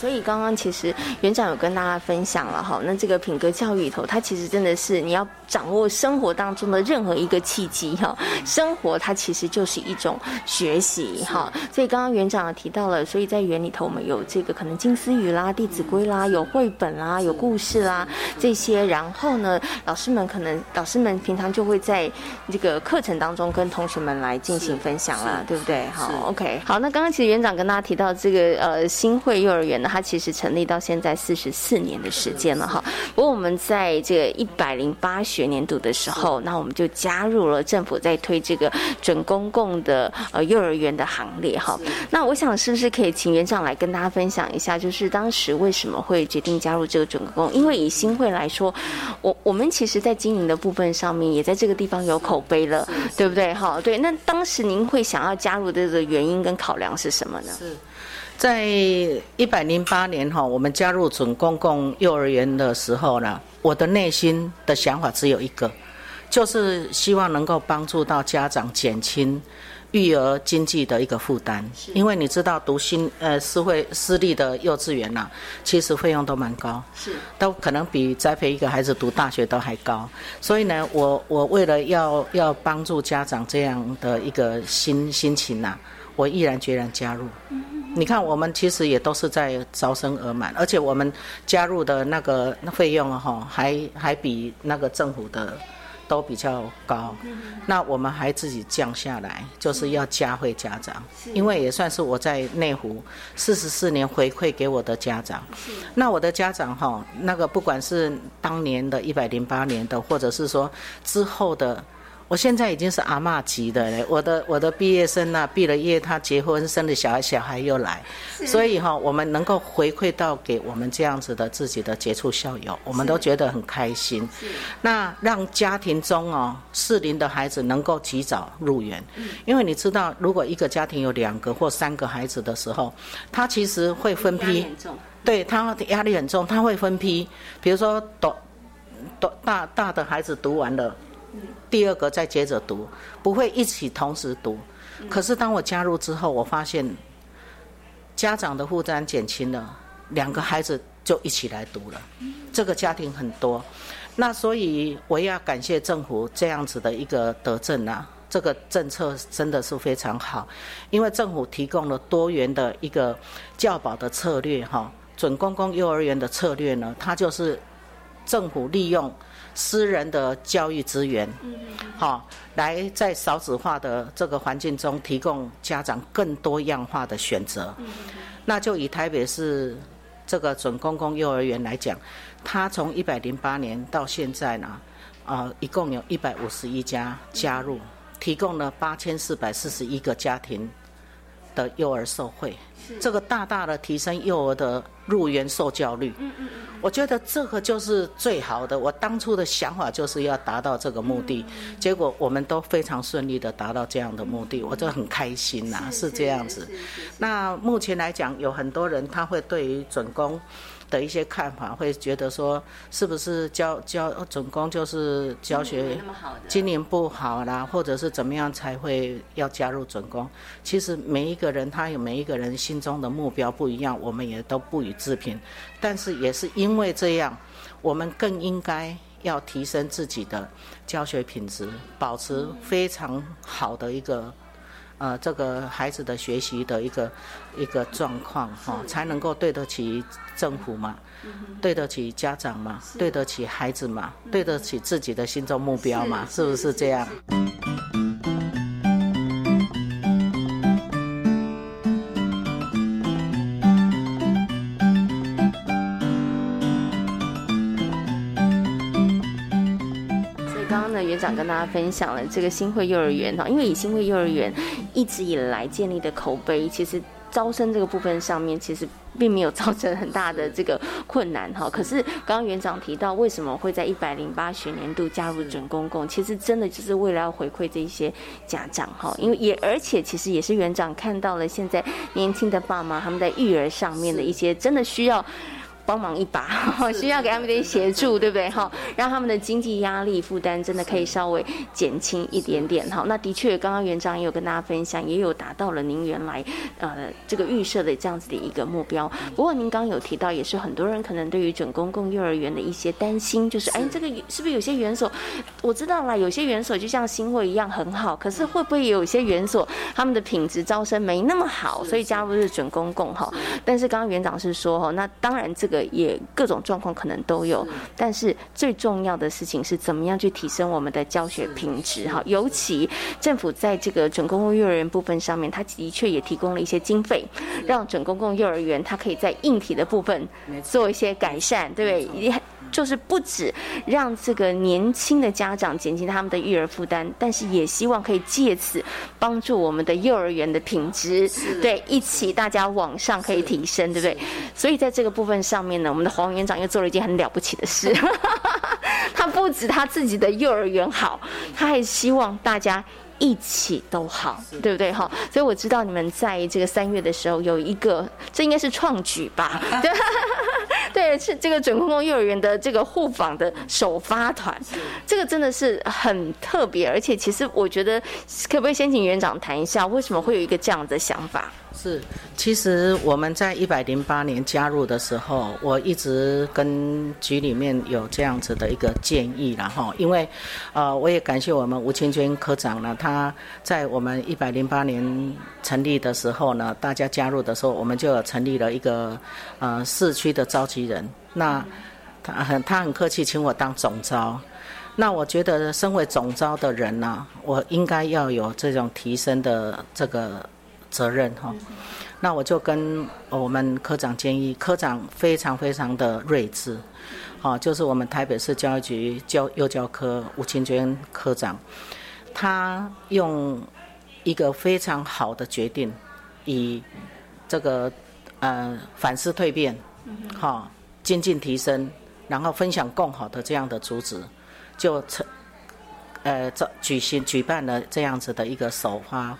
所以刚刚其实园长有跟大家分享了哈，那这个品格教育里头，它其实真的是你要掌握生活当中的任何一个契机哈，生活它其实就是一种学习哈。所以刚刚园长提到了，所以在园里头我们有这个可能金丝鱼啦、弟子规啦、有绘本啦、有故事啦这些，然后呢，老师们可能老师们平常就会在这个课程当中跟同学们来进行分享了，对不对？好，OK，好，那刚刚其实园长跟大家提到这个呃新会幼儿园呢。它其实成立到现在四十四年的时间了哈。不过我们在这个一百零八学年度的时候，那我们就加入了政府在推这个准公共的呃幼儿园的行列哈。那我想是不是可以请园长来跟大家分享一下，就是当时为什么会决定加入这个准公共？因为以新会来说，我我们其实在经营的部分上面也在这个地方有口碑了，对不对？哈，对。那当时您会想要加入这个原因跟考量是什么呢？是。在一百零八年哈，我们加入准公共幼儿园的时候呢，我的内心的想法只有一个，就是希望能够帮助到家长减轻育儿经济的一个负担。因为你知道，读新呃私会私立的幼稚园呐，其实费用都蛮高，是都可能比栽培一个孩子读大学都还高。所以呢，我我为了要要帮助家长这样的一个心心情呐，我毅然决然加入。你看，我们其实也都是在招生额满，而且我们加入的那个费用哈，还还比那个政府的都比较高。那我们还自己降下来，就是要加惠家长，因为也算是我在内湖四十四年回馈给我的家长。那我的家长哈，那个不管是当年的一百零八年的，或者是说之后的。我现在已经是阿妈级的了，我的我的毕业生呐，毕了业，他结婚生了小孩，小孩又来，所以哈，我们能够回馈到给我们这样子的自己的杰出校友，我们都觉得很开心。那让家庭中哦适龄的孩子能够及早入园，因为你知道，如果一个家庭有两个或三个孩子的时候，他其实会分批，对他压力很重，他会分批，比如说，多多大大的孩子读完了。第二个再接着读，不会一起同时读。可是当我加入之后，我发现家长的负担减轻了，两个孩子就一起来读了。这个家庭很多，那所以我要感谢政府这样子的一个德政啊，这个政策真的是非常好，因为政府提供了多元的一个教保的策略哈，准公共幼儿园的策略呢，它就是政府利用。私人的教育资源，好，来在少子化的这个环境中提供家长更多样化的选择。那就以台北市这个准公共幼儿园来讲，它从一百零八年到现在呢，啊，一共有一百五十一家加入，提供了八千四百四十一个家庭的幼儿受惠，这个大大的提升幼儿的入园受教率。我觉得这个就是最好的。我当初的想法就是要达到这个目的，结果我们都非常顺利的达到这样的目的，我就很开心呐，是这样子。那目前来讲，有很多人他会对于准公。的一些看法，会觉得说，是不是教教总共就是教学经营不好啦，或者是怎么样才会要加入准工？其实每一个人他有每一个人心中的目标不一样，我们也都不予置评。但是也是因为这样，我们更应该要提升自己的教学品质，保持非常好的一个。呃，这个孩子的学习的一个一个状况哈，才能够对得起政府嘛，对得起家长嘛，对得起孩子嘛，对得起自己的心中目标嘛，是不是这样？长跟大家分享了这个新会幼儿园哈，因为以新会幼儿园一直以来建立的口碑，其实招生这个部分上面其实并没有造成很大的这个困难哈。可是刚刚园长提到，为什么会在一百零八学年度加入准公共，其实真的就是为了要回馈这些家长哈，因为也而且其实也是园长看到了现在年轻的爸妈他们在育儿上面的一些真的需要。帮忙一把，需要给他们点协助，对不对？哈，让他们的经济压力负担真的可以稍微减轻一点点。哈，那的确，刚刚园长也有跟大家分享，也有达到了您原来呃这个预设的这样子的一个目标。不过您刚刚有提到，也是很多人可能对于准公共幼儿园的一些担心，就是哎，这个是不是有些园所？我知道啦，有些园所就像新会一样很好，可是会不会有些园所他们的品质招生没那么好，所以加入是准公共哈？但是刚刚园长是说哈，那当然这个。个也各种状况可能都有，但是最重要的事情是怎么样去提升我们的教学品质哈。尤其政府在这个准公共幼儿园部分上面，它的确也提供了一些经费，让准公共幼儿园它可以在硬体的部分做一些改善，对不对？就是不止让这个年轻的家长减轻他们的育儿负担，但是也希望可以借此帮助我们的幼儿园的品质，对，一起大家往上可以提升，对不对？所以在这个部分上面呢，我们的黄园长又做了一件很了不起的事，他不止他自己的幼儿园好，他还希望大家。一起都好，对不对？哈，所以我知道你们在这个三月的时候有一个，这应该是创举吧？对，对，是这个准公共幼儿园的这个互访的首发团，这个真的是很特别，而且其实我觉得，可不可以先请园长谈一下，为什么会有一个这样的想法？是，其实我们在一百零八年加入的时候，我一直跟局里面有这样子的一个建议，然后因为，呃，我也感谢我们吴清娟科长呢，他在我们一百零八年成立的时候呢，大家加入的时候，我们就成立了一个呃市区的召集人，那他很他很客气，请我当总招，那我觉得身为总招的人呢，我应该要有这种提升的这个。责任哈，那我就跟我们科长建议，科长非常非常的睿智，好，就是我们台北市教育局教幼教科吴清娟科长，他用一个非常好的决定，以这个呃反思蜕变，好，精进提升，然后分享更好的这样的主旨，就成呃这举行举办了这样子的一个首发。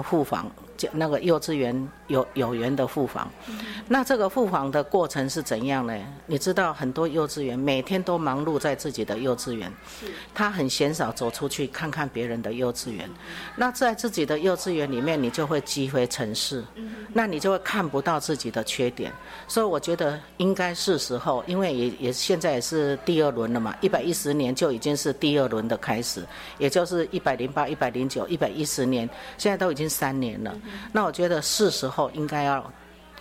护房，就，那个幼稚园有有缘的复访，那这个复访的过程是怎样呢？你知道，很多幼稚园每天都忙碌在自己的幼稚园，他很鲜少走出去看看别人的幼稚园。那在自己的幼稚园里面，你就会积灰尘世，那你就会看不到自己的缺点。所以我觉得应该是时候，因为也也现在也是第二轮了嘛，一百一十年就已经是第二轮的开始，也就是一百零八、一百零九、一百一十年，现在都。已经三年了，那我觉得是时候应该要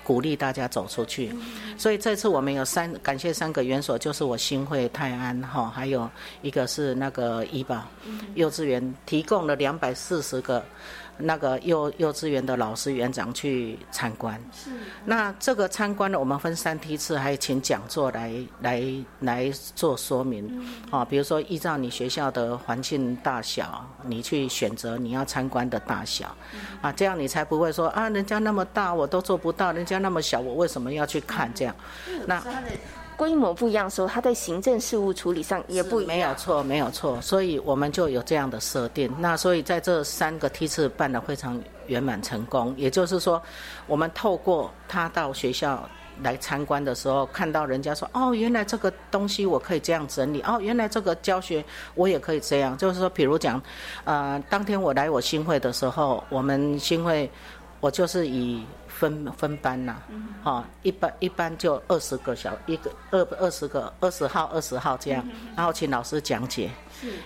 鼓励大家走出去。所以这次我们有三感谢三个园所，就是我新会泰安哈，还有一个是那个医保幼稚园，提供了两百四十个。那个幼幼稚园的老师园长去参观，是。那这个参观呢，我们分三梯次，还请讲座来来来做说明。啊，比如说依照你学校的环境大小，你去选择你要参观的大小，啊，这样你才不会说啊，人家那么大我都做不到，人家那么小我为什么要去看这样？那。规模不一样的时候，他在行政事务处理上也不一样没有错，没有错，所以我们就有这样的设定。那所以在这三个梯次办得非常圆满成功。也就是说，我们透过他到学校来参观的时候，看到人家说：“哦，原来这个东西我可以这样整理。哦，原来这个教学我也可以这样。”就是说，比如讲，呃，当天我来我新会的时候，我们新会我就是以。分分班呐，哈，一般一般就二十个小一个二二十个二十号二十号这样，然后请老师讲解。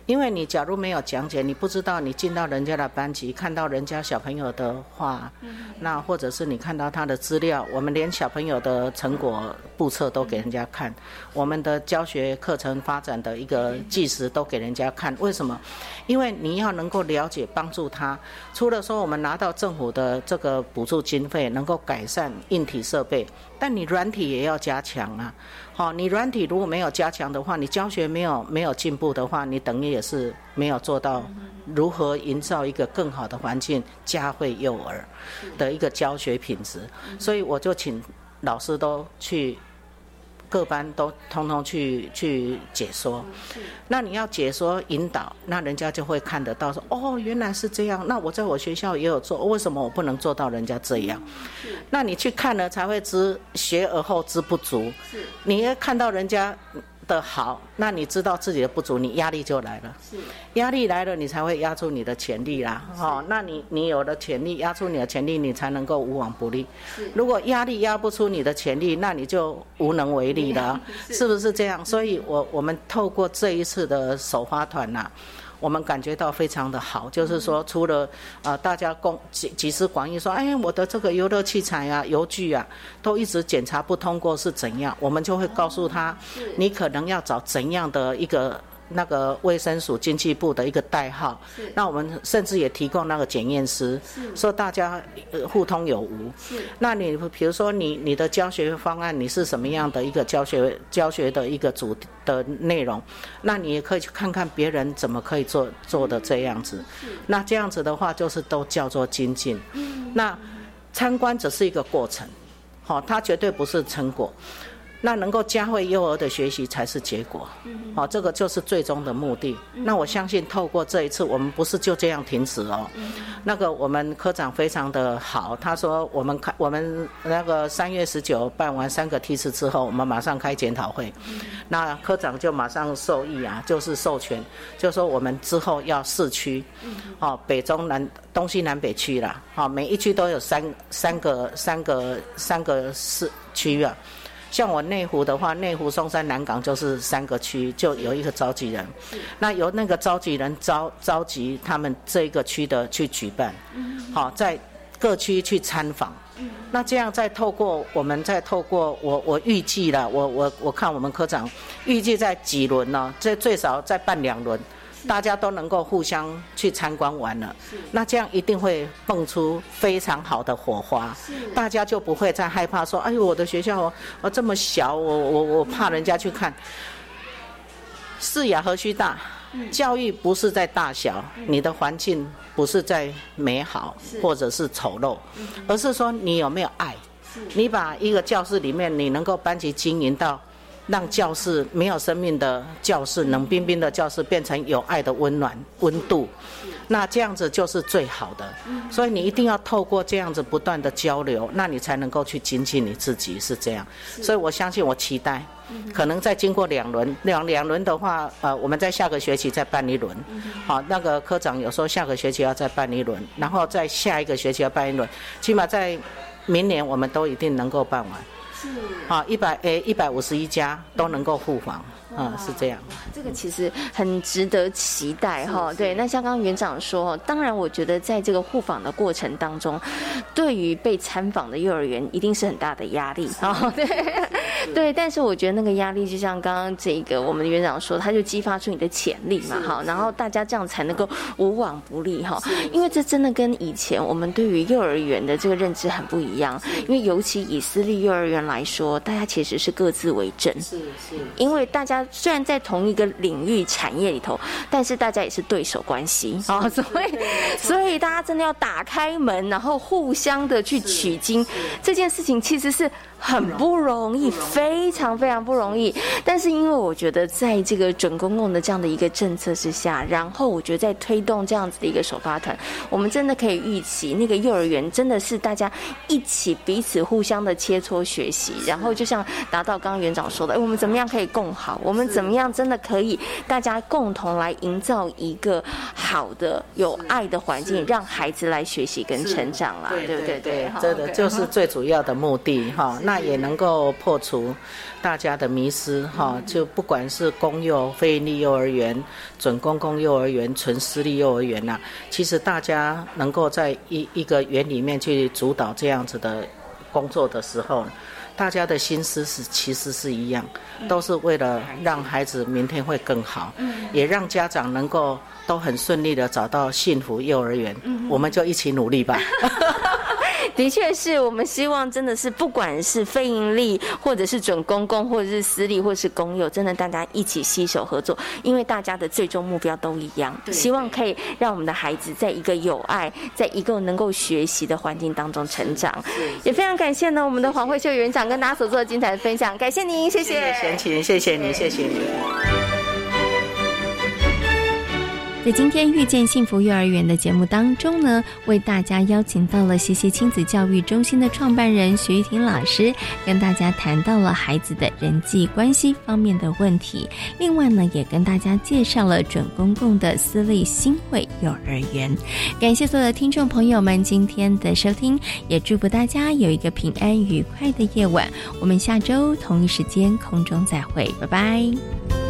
因为你假如没有讲解，你不知道你进到人家的班级，看到人家小朋友的话，那或者是你看到他的资料，我们连小朋友的成果布测都给人家看，我们的教学课程发展的一个计时都给人家看。为什么？因为你要能够了解帮助他，除了说我们拿到政府的这个补助经费，能够改善硬体设备，但你软体也要加强啊。好，你软体如果没有加强的话，你教学没有没有进步的话，你等于也是没有做到如何营造一个更好的环境，教会幼儿的一个教学品质。所以我就请老师都去。各班都通通去去解说，那你要解说引导，那人家就会看得到说哦，原来是这样。那我在我学校也有做，为什么我不能做到人家这样？那你去看了才会知学而后知不足。你要看到人家。的好，那你知道自己的不足，你压力就来了。是，压力来了，你才会压出你的潜力啦。哦，那你你有了潜力，压出你的潜力，你才能够无往不利。是，如果压力压不出你的潜力，那你就无能为力了，是不是这样？所以，我我们透过这一次的首发团呐，我们感觉到非常的好，就是说除了啊大家共集集思广益说，哎，我的这个游乐器材啊、游具啊，都一直检查不通过是怎样，我们就会告诉他，你可能要找怎样的一个。那个卫生署经济部的一个代号，那我们甚至也提供那个检验师，说大家互通有无。那你比如说你你的教学方案，你是什么样的一个教学教学的一个主的内容，那你也可以去看看别人怎么可以做做的这样子。那这样子的话，就是都叫做精进。那参观只是一个过程，好，它绝对不是成果。那能够教会幼儿的学习才是结果，哦，这个就是最终的目的。那我相信透过这一次，我们不是就这样停止哦。那个我们科长非常的好，他说我们开我们那个三月十九办完三个梯次之后，我们马上开检讨会。那科长就马上授意啊，就是授权，就说我们之后要四区，哦，北中南东西南北区啦，好，每一区都有三三个三个三个市区啊。像我内湖的话，内湖、松山、南港就是三个区，就有一个召集人。那由那个召集人召召集他们这个区的去举办，好，在各区去参访。那这样再透过我们再透过我我预计了，我我我看我们科长预计在几轮呢？这最少再办两轮。大家都能够互相去参观完了，那这样一定会蹦出非常好的火花，大家就不会再害怕说：“哎呦，我的学校哦这么小，我我我怕人家去看。”视野何须大？教育不是在大小，你的环境不是在美好或者是丑陋，而是说你有没有爱？你把一个教室里面，你能够班级经营到。让教室没有生命的教室、冷冰冰的教室变成有爱的温暖温度，那这样子就是最好的。所以你一定要透过这样子不断的交流，那你才能够去精进你自己，是这样。所以我相信，我期待，可能再经过两轮，两两轮的话，呃，我们在下个学期再办一轮。好，那个科长有说下个学期要再办一轮，然后在下一个学期要办一轮，起码在明年我们都一定能够办完。是啊，一百诶，一百五十一家都能够互访。嗯，是这样。这个其实很值得期待哈。对，那像刚刚园长说，当然我觉得在这个互访的过程当中，对于被参访的幼儿园一定是很大的压力啊。对，对。但是我觉得那个压力，就像刚刚这个我们的园长说，他就激发出你的潜力嘛。哈，然后大家这样才能够无往不利哈。因为这真的跟以前我们对于幼儿园的这个认知很不一样。因为尤其以私立幼儿园来说，大家其实是各自为政。是是。因为大家。虽然在同一个领域产业里头，但是大家也是对手关系。啊，所以所以大家真的要打开门，然后互相的去取经，这件事情其实是。很不容易，非常非常不容易。但是因为我觉得，在这个准公共的这样的一个政策之下，然后我觉得在推动这样子的一个首发团，我们真的可以预期，那个幼儿园真的是大家一起彼此互相的切磋学习，然后就像达到刚刚园长说的，哎我们怎么样可以共好？我们怎么样真的可以大家共同来营造一个好的有爱的环境，让孩子来学习跟成长啦，对不对？对，真的就是最主要的目的哈。那也能够破除大家的迷失哈，就不管是公幼、非营利幼儿园、准公共幼儿园、纯私立幼儿园呐，其实大家能够在一一个园里面去主导这样子的工作的时候，大家的心思是其实是一样，都是为了让孩子明天会更好，也让家长能够都很顺利的找到幸福幼儿园，我们就一起努力吧。的确是我们希望，真的是不管是非盈利，或者是准公共，或者是私立，或者是公有，真的大家一起携手合作，因为大家的最终目标都一样，希望可以让我们的孩子在一个有爱，在一个能够学习的环境当中成长。也非常感谢呢，我们的黄慧秀园长跟大家所做的精彩的分享，感谢您，谢谢贤琴，谢谢你，谢谢你。在今天遇见幸福幼儿园的节目当中呢，为大家邀请到了西西亲子教育中心的创办人徐玉婷老师，跟大家谈到了孩子的人际关系方面的问题。另外呢，也跟大家介绍了准公共的私立新会幼儿园。感谢所有的听众朋友们今天的收听，也祝福大家有一个平安愉快的夜晚。我们下周同一时间空中再会，拜拜。